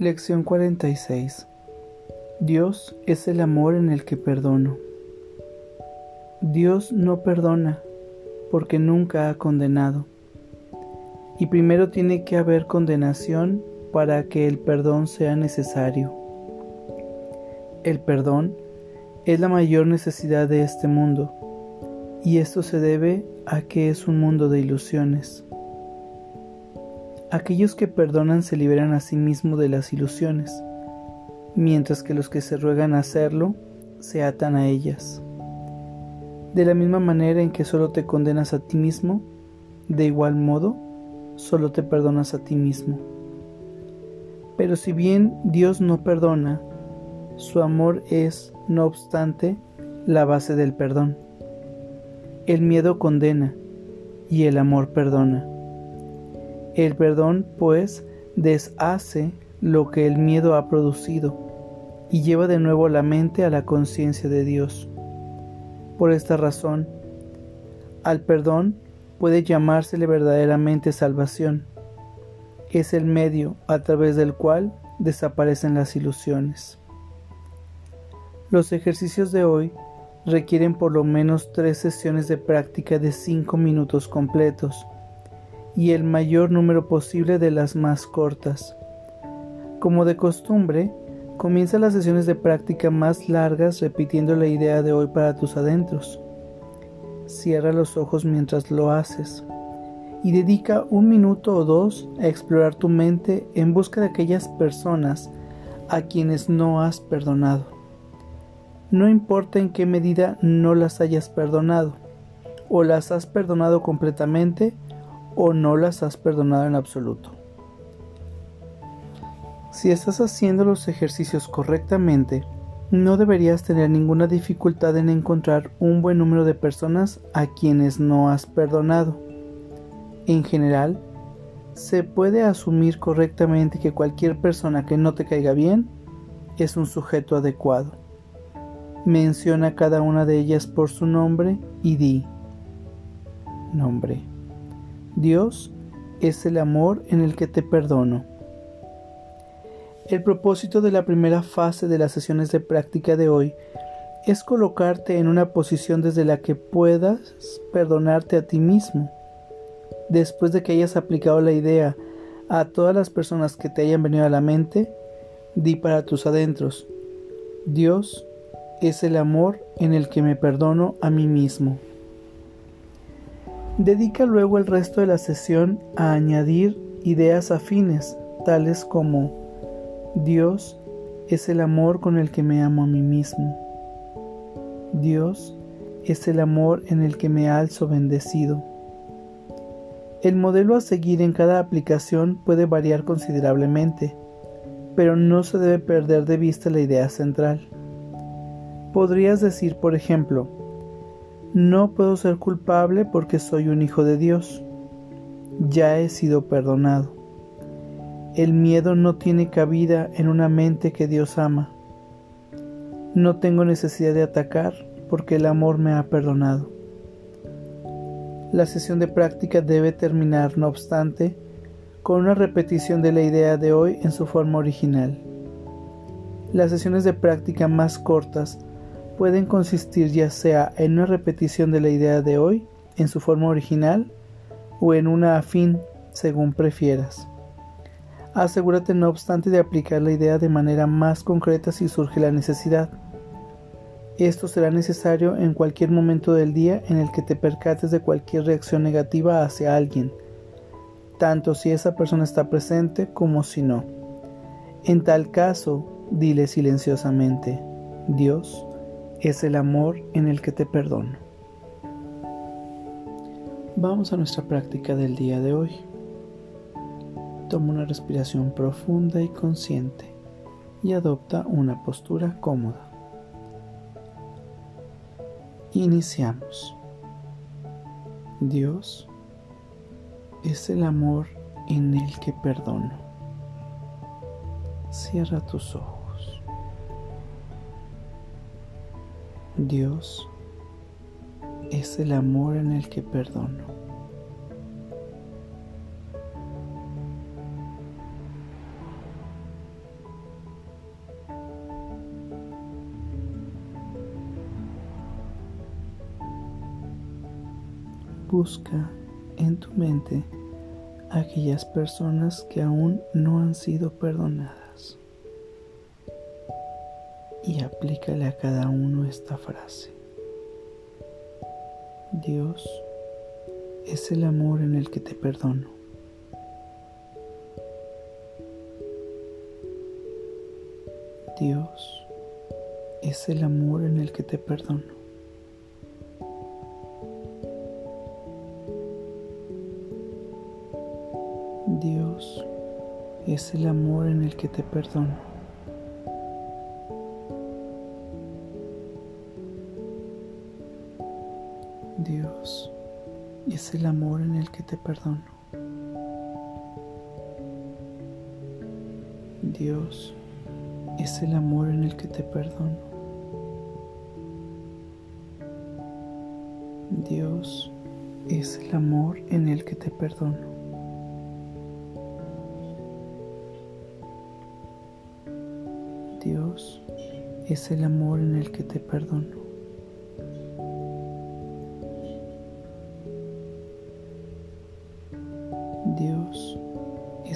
Lección 46 Dios es el amor en el que perdono. Dios no perdona porque nunca ha condenado. Y primero tiene que haber condenación para que el perdón sea necesario. El perdón es la mayor necesidad de este mundo, y esto se debe a que es un mundo de ilusiones. Aquellos que perdonan se liberan a sí mismos de las ilusiones, mientras que los que se ruegan a hacerlo se atan a ellas. De la misma manera en que solo te condenas a ti mismo, de igual modo, solo te perdonas a ti mismo. Pero si bien Dios no perdona, su amor es, no obstante, la base del perdón. El miedo condena y el amor perdona. El perdón, pues, deshace lo que el miedo ha producido y lleva de nuevo la mente a la conciencia de Dios. Por esta razón, al perdón puede llamársele verdaderamente salvación. Es el medio a través del cual desaparecen las ilusiones. Los ejercicios de hoy requieren por lo menos tres sesiones de práctica de cinco minutos completos y el mayor número posible de las más cortas. Como de costumbre, comienza las sesiones de práctica más largas repitiendo la idea de hoy para tus adentros. Cierra los ojos mientras lo haces y dedica un minuto o dos a explorar tu mente en busca de aquellas personas a quienes no has perdonado. No importa en qué medida no las hayas perdonado, o las has perdonado completamente, o no las has perdonado en absoluto. Si estás haciendo los ejercicios correctamente, no deberías tener ninguna dificultad en encontrar un buen número de personas a quienes no has perdonado. En general, se puede asumir correctamente que cualquier persona que no te caiga bien es un sujeto adecuado. Menciona cada una de ellas por su nombre y di nombre. Dios es el amor en el que te perdono. El propósito de la primera fase de las sesiones de práctica de hoy es colocarte en una posición desde la que puedas perdonarte a ti mismo. Después de que hayas aplicado la idea a todas las personas que te hayan venido a la mente, di para tus adentros, Dios es el amor en el que me perdono a mí mismo. Dedica luego el resto de la sesión a añadir ideas afines, tales como Dios es el amor con el que me amo a mí mismo. Dios es el amor en el que me alzo bendecido. El modelo a seguir en cada aplicación puede variar considerablemente, pero no se debe perder de vista la idea central. Podrías decir, por ejemplo, no puedo ser culpable porque soy un hijo de Dios. Ya he sido perdonado. El miedo no tiene cabida en una mente que Dios ama. No tengo necesidad de atacar porque el amor me ha perdonado. La sesión de práctica debe terminar, no obstante, con una repetición de la idea de hoy en su forma original. Las sesiones de práctica más cortas pueden consistir ya sea en una repetición de la idea de hoy en su forma original o en una afín según prefieras. Asegúrate no obstante de aplicar la idea de manera más concreta si surge la necesidad. Esto será necesario en cualquier momento del día en el que te percates de cualquier reacción negativa hacia alguien, tanto si esa persona está presente como si no. En tal caso, dile silenciosamente, Dios, es el amor en el que te perdono. Vamos a nuestra práctica del día de hoy. Toma una respiración profunda y consciente y adopta una postura cómoda. Iniciamos. Dios es el amor en el que perdono. Cierra tus ojos. Dios es el amor en el que perdono. Busca en tu mente aquellas personas que aún no han sido perdonadas y aplícale a cada uno esta frase. Dios es el amor en el que te perdono. Dios es el amor en el que te perdono. Dios es el amor en el que te perdono. Dios es el amor en el que te perdono. Dios es el amor en el que te perdono. Dios es el amor en el que te perdono. Dios es el amor en el que te perdono.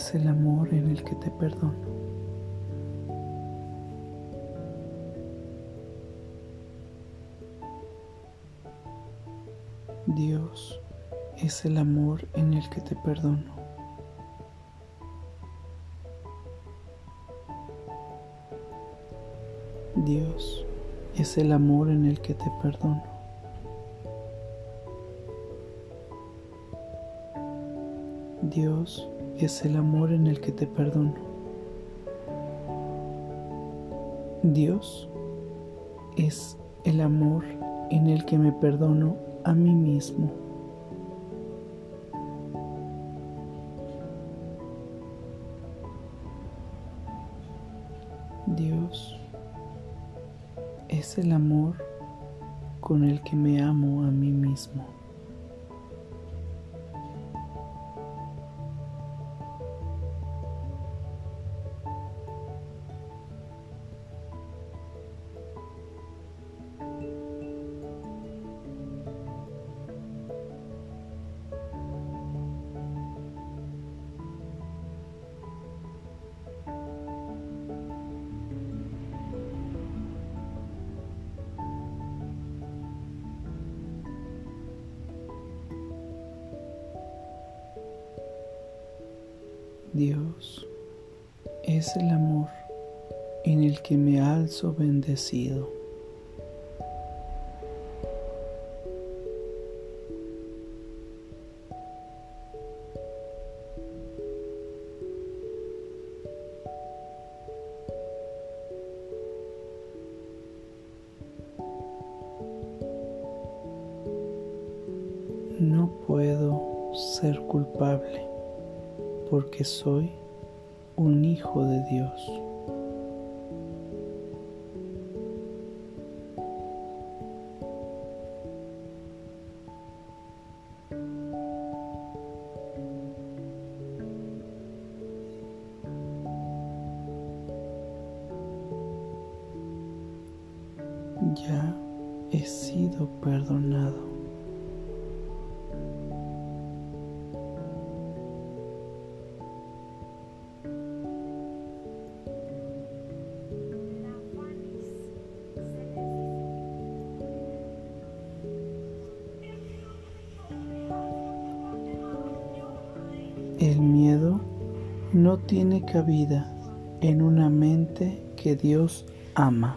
Es el amor en el que te perdono. Dios es el amor en el que te perdono. Dios es el amor en el que te perdono. Dios es el amor en el que te perdono. Dios es el amor en el que me perdono a mí mismo. Dios es el amor con el que me amo a mí mismo. Dios es el amor en el que me alzo bendecido. No puedo ser culpable porque soy un hijo de Dios. Ya he sido perdonado. El miedo no tiene cabida en una mente que Dios ama.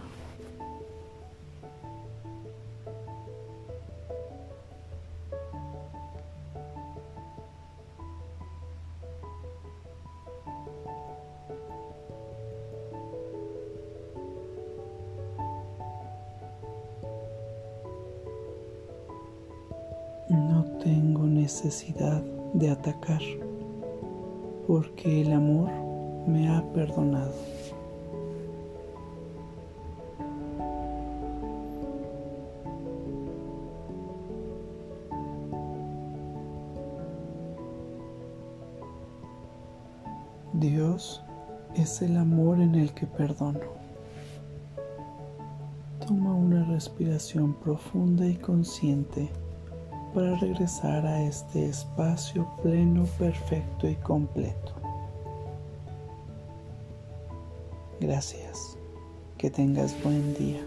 No tengo necesidad de atacar porque el amor me ha perdonado. Dios es el amor en el que perdono. Toma una respiración profunda y consciente para regresar a este espacio pleno, perfecto y completo. Gracias. Que tengas buen día.